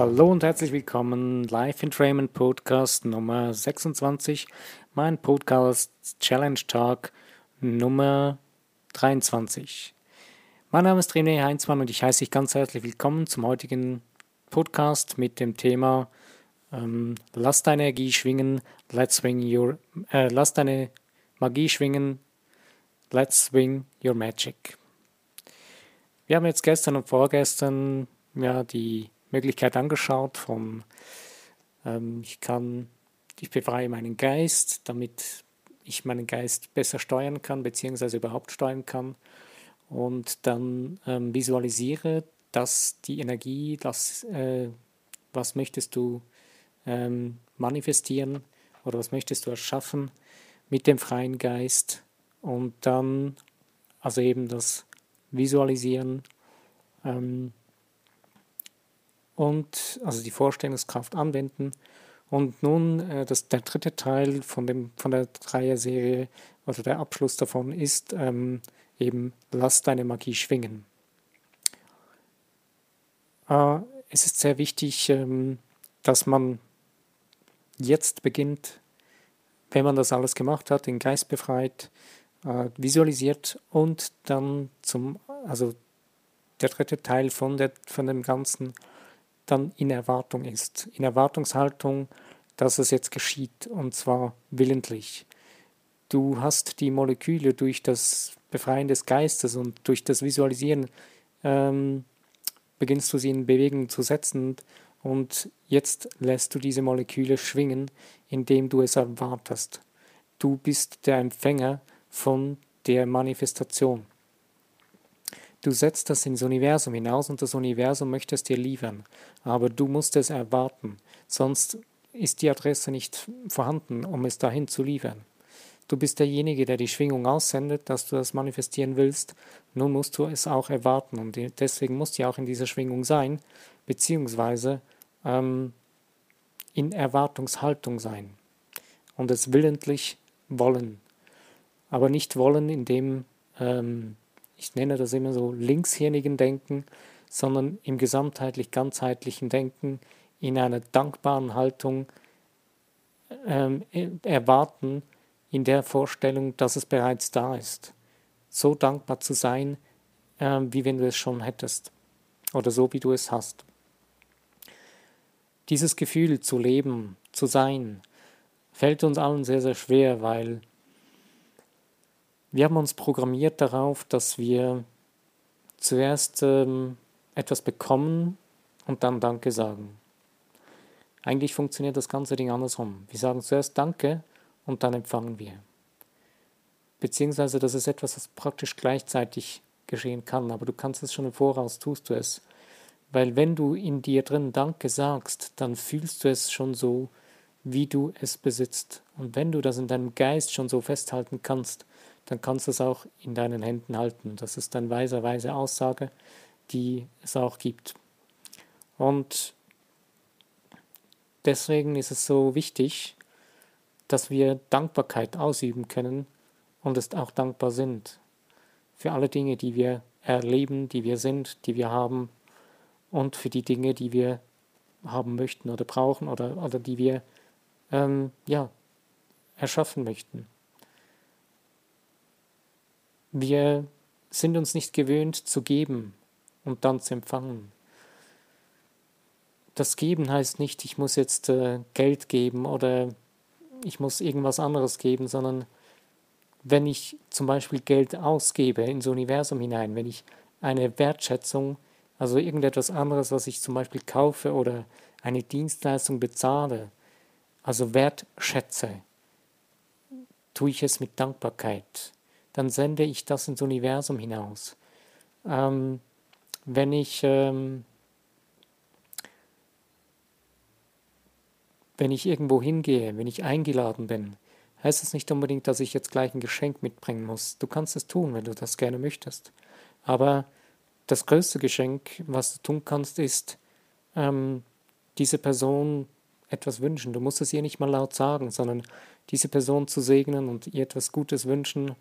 Hallo und herzlich willkommen Live in Entrainment Podcast Nummer 26, mein Podcast Challenge Talk Nummer 23. Mein Name ist René Heinzmann und ich heiße dich ganz herzlich willkommen zum heutigen Podcast mit dem Thema ähm, Lass deine Energie schwingen, let's swing your, äh, lass deine Magie schwingen, let's swing your magic. Wir haben jetzt gestern und vorgestern ja die Möglichkeit angeschaut von ähm, ich kann, ich befreie meinen Geist, damit ich meinen Geist besser steuern kann, beziehungsweise überhaupt steuern kann. Und dann ähm, visualisiere, dass die Energie, das, äh, was möchtest du ähm, manifestieren oder was möchtest du erschaffen mit dem freien Geist. Und dann, also eben das Visualisieren, ähm, und also die Vorstellungskraft anwenden. Und nun äh, das, der dritte Teil von, dem, von der Dreier-Serie, also der Abschluss davon ist ähm, eben, lass deine Magie schwingen. Äh, es ist sehr wichtig, ähm, dass man jetzt beginnt, wenn man das alles gemacht hat, den Geist befreit, äh, visualisiert und dann zum, also der dritte Teil von, der, von dem Ganzen, dann in Erwartung ist, in Erwartungshaltung, dass es jetzt geschieht und zwar willentlich. Du hast die Moleküle durch das Befreien des Geistes und durch das Visualisieren ähm, beginnst du sie in Bewegung zu setzen und jetzt lässt du diese Moleküle schwingen, indem du es erwartest. Du bist der Empfänger von der Manifestation. Du setzt das ins Universum hinaus und das Universum möchte es dir liefern, aber du musst es erwarten, sonst ist die Adresse nicht vorhanden, um es dahin zu liefern. Du bist derjenige, der die Schwingung aussendet, dass du das manifestieren willst. Nun musst du es auch erwarten und deswegen musst du auch in dieser Schwingung sein, beziehungsweise ähm, in Erwartungshaltung sein und es willentlich wollen. Aber nicht wollen, indem ähm, ich nenne das immer so linkshirnigen Denken, sondern im gesamtheitlich ganzheitlichen Denken in einer dankbaren Haltung ähm, erwarten, in der Vorstellung, dass es bereits da ist. So dankbar zu sein, äh, wie wenn du es schon hättest oder so, wie du es hast. Dieses Gefühl zu leben, zu sein, fällt uns allen sehr, sehr schwer, weil wir haben uns programmiert darauf, dass wir zuerst ähm, etwas bekommen und dann Danke sagen. Eigentlich funktioniert das ganze Ding andersrum. Wir sagen zuerst Danke und dann empfangen wir. Beziehungsweise das ist etwas, das praktisch gleichzeitig geschehen kann, aber du kannst es schon im Voraus, tust du es. Weil wenn du in dir drin Danke sagst, dann fühlst du es schon so, wie du es besitzt. Und wenn du das in deinem Geist schon so festhalten kannst, dann kannst du es auch in deinen Händen halten. Das ist eine weise, weise Aussage, die es auch gibt. Und deswegen ist es so wichtig, dass wir Dankbarkeit ausüben können und es auch dankbar sind für alle Dinge, die wir erleben, die wir sind, die wir haben und für die Dinge, die wir haben möchten oder brauchen oder, oder die wir ähm, ja, erschaffen möchten. Wir sind uns nicht gewöhnt zu geben und dann zu empfangen. Das Geben heißt nicht, ich muss jetzt äh, Geld geben oder ich muss irgendwas anderes geben, sondern wenn ich zum Beispiel Geld ausgebe ins Universum hinein, wenn ich eine Wertschätzung, also irgendetwas anderes, was ich zum Beispiel kaufe oder eine Dienstleistung bezahle, also wertschätze, tue ich es mit Dankbarkeit dann sende ich das ins Universum hinaus. Ähm, wenn ich ähm, wenn ich irgendwo hingehe, wenn ich eingeladen bin, heißt es nicht unbedingt, dass ich jetzt gleich ein Geschenk mitbringen muss. Du kannst es tun, wenn du das gerne möchtest. Aber das größte Geschenk, was du tun kannst, ist, ähm, diese Person etwas wünschen. Du musst es ihr nicht mal laut sagen, sondern diese Person zu segnen und ihr etwas Gutes wünschen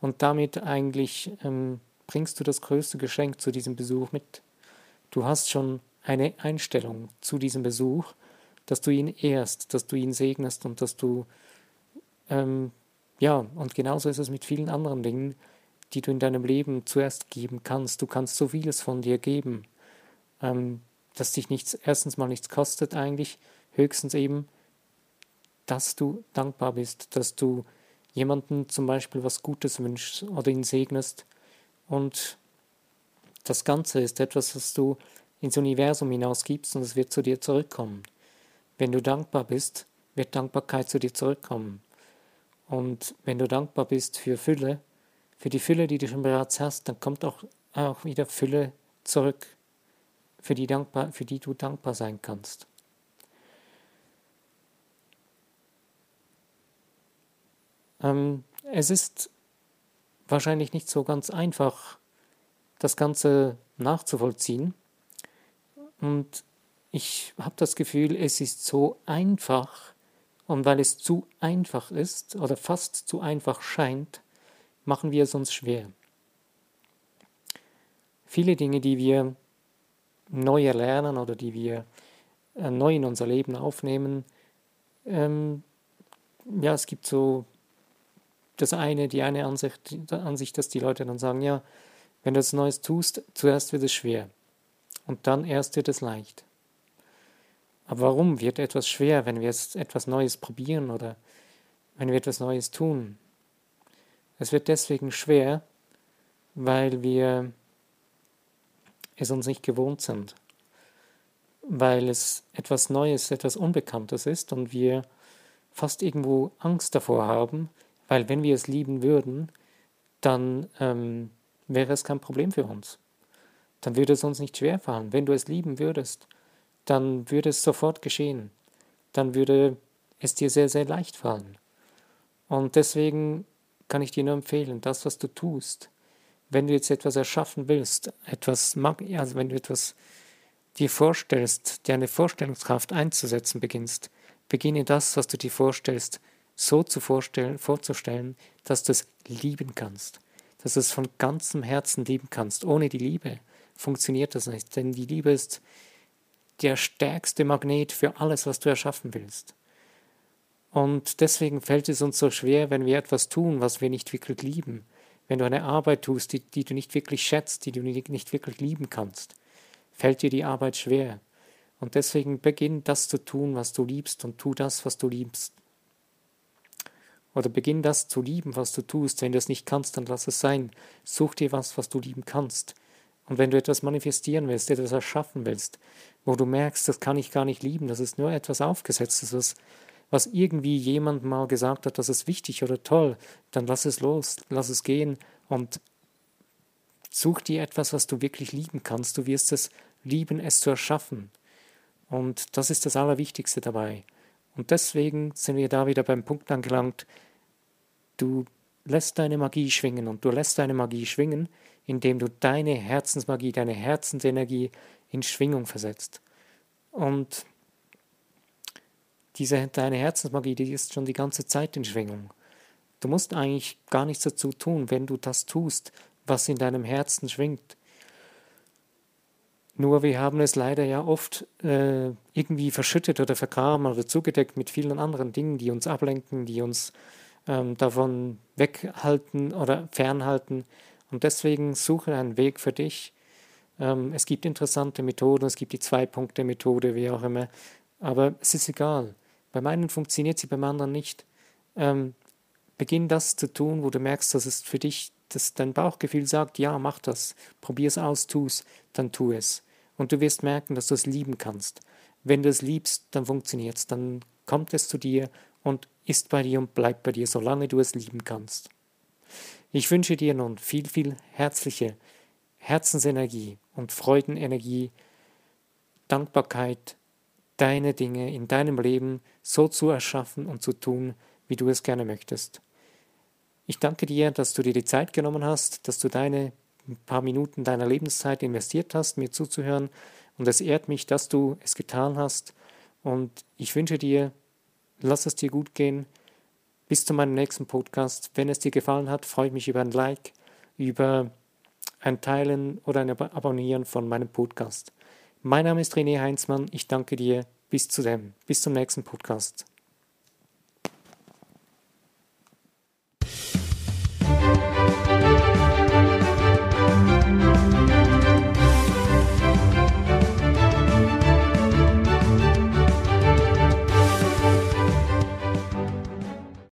und damit eigentlich ähm, bringst du das größte Geschenk zu diesem Besuch mit. Du hast schon eine Einstellung zu diesem Besuch, dass du ihn ehrst, dass du ihn segnest und dass du, ähm, ja, und genauso ist es mit vielen anderen Dingen, die du in deinem Leben zuerst geben kannst. Du kannst so vieles von dir geben, ähm, dass dich nichts, erstens mal nichts kostet eigentlich, höchstens eben, dass du dankbar bist, dass du jemandem zum Beispiel was Gutes wünschst oder ihn segnest. Und das Ganze ist etwas, was du ins Universum hinausgibst und es wird zu dir zurückkommen. Wenn du dankbar bist, wird Dankbarkeit zu dir zurückkommen. Und wenn du dankbar bist für Fülle, für die Fülle, die du schon bereits hast, dann kommt auch, auch wieder Fülle zurück, für die, dankbar, für die du dankbar sein kannst. Ähm, es ist wahrscheinlich nicht so ganz einfach, das Ganze nachzuvollziehen. Und ich habe das Gefühl, es ist so einfach, und weil es zu einfach ist oder fast zu einfach scheint, machen wir es uns schwer. Viele Dinge, die wir neu erlernen oder die wir äh, neu in unser Leben aufnehmen, ähm, ja, es gibt so das eine, die eine Ansicht, die Ansicht, dass die Leute dann sagen, ja, wenn du etwas Neues tust, zuerst wird es schwer und dann erst wird es leicht. Aber warum wird etwas schwer, wenn wir jetzt etwas Neues probieren oder wenn wir etwas Neues tun? Es wird deswegen schwer, weil wir es uns nicht gewohnt sind, weil es etwas Neues, etwas Unbekanntes ist und wir fast irgendwo Angst davor haben, weil wenn wir es lieben würden, dann ähm, wäre es kein Problem für uns. Dann würde es uns nicht schwerfallen. Wenn du es lieben würdest, dann würde es sofort geschehen. Dann würde es dir sehr, sehr leicht fallen. Und deswegen kann ich dir nur empfehlen, das, was du tust, wenn du jetzt etwas erschaffen willst, etwas, also wenn du etwas dir vorstellst, dir eine Vorstellungskraft einzusetzen beginnst, beginne das, was du dir vorstellst, so zu vorzustellen, dass du es lieben kannst, dass du es von ganzem Herzen lieben kannst. Ohne die Liebe funktioniert das nicht, denn die Liebe ist der stärkste Magnet für alles, was du erschaffen willst. Und deswegen fällt es uns so schwer, wenn wir etwas tun, was wir nicht wirklich lieben. Wenn du eine Arbeit tust, die, die du nicht wirklich schätzt, die du nicht wirklich lieben kannst, fällt dir die Arbeit schwer. Und deswegen beginn das zu tun, was du liebst und tu das, was du liebst. Oder beginn das zu lieben, was du tust. Wenn du es nicht kannst, dann lass es sein. Such dir was, was du lieben kannst. Und wenn du etwas manifestieren willst, etwas erschaffen willst, wo du merkst, das kann ich gar nicht lieben, das ist nur etwas Aufgesetztes, was, was irgendwie jemand mal gesagt hat, das ist wichtig oder toll, dann lass es los, lass es gehen und such dir etwas, was du wirklich lieben kannst. Du wirst es lieben, es zu erschaffen. Und das ist das Allerwichtigste dabei. Und deswegen sind wir da wieder beim Punkt angelangt, Du lässt deine Magie schwingen und du lässt deine Magie schwingen, indem du deine Herzensmagie, deine Herzensenergie in Schwingung versetzt. Und diese, deine Herzensmagie, die ist schon die ganze Zeit in Schwingung. Du musst eigentlich gar nichts dazu tun, wenn du das tust, was in deinem Herzen schwingt. Nur wir haben es leider ja oft äh, irgendwie verschüttet oder vergraben oder zugedeckt mit vielen anderen Dingen, die uns ablenken, die uns ähm, davon weghalten oder fernhalten. Und deswegen suche einen Weg für dich. Ähm, es gibt interessante Methoden, es gibt die Zwei-Punkte-Methode, wie auch immer. Aber es ist egal. Beim einen funktioniert sie, beim anderen nicht. Ähm, beginn das zu tun, wo du merkst, dass es für dich, dass dein Bauchgefühl sagt, ja, mach das, probier es aus, tu es, dann tu es. Und du wirst merken, dass du es lieben kannst. Wenn du es liebst, dann funktioniert es, dann kommt es zu dir und ist bei dir und bleibt bei dir, solange du es lieben kannst. Ich wünsche dir nun viel, viel herzliche Herzensenergie und Freudenenergie, Dankbarkeit, deine Dinge in deinem Leben so zu erschaffen und zu tun, wie du es gerne möchtest. Ich danke dir, dass du dir die Zeit genommen hast, dass du deine paar Minuten deiner Lebenszeit investiert hast, mir zuzuhören. Und es ehrt mich, dass du es getan hast. Und ich wünsche dir lass es dir gut gehen. Bis zu meinem nächsten Podcast. Wenn es dir gefallen hat, freue ich mich über ein Like, über ein Teilen oder ein Abonnieren von meinem Podcast. Mein Name ist René Heinzmann. Ich danke dir. Bis zu dem. Bis zum nächsten Podcast.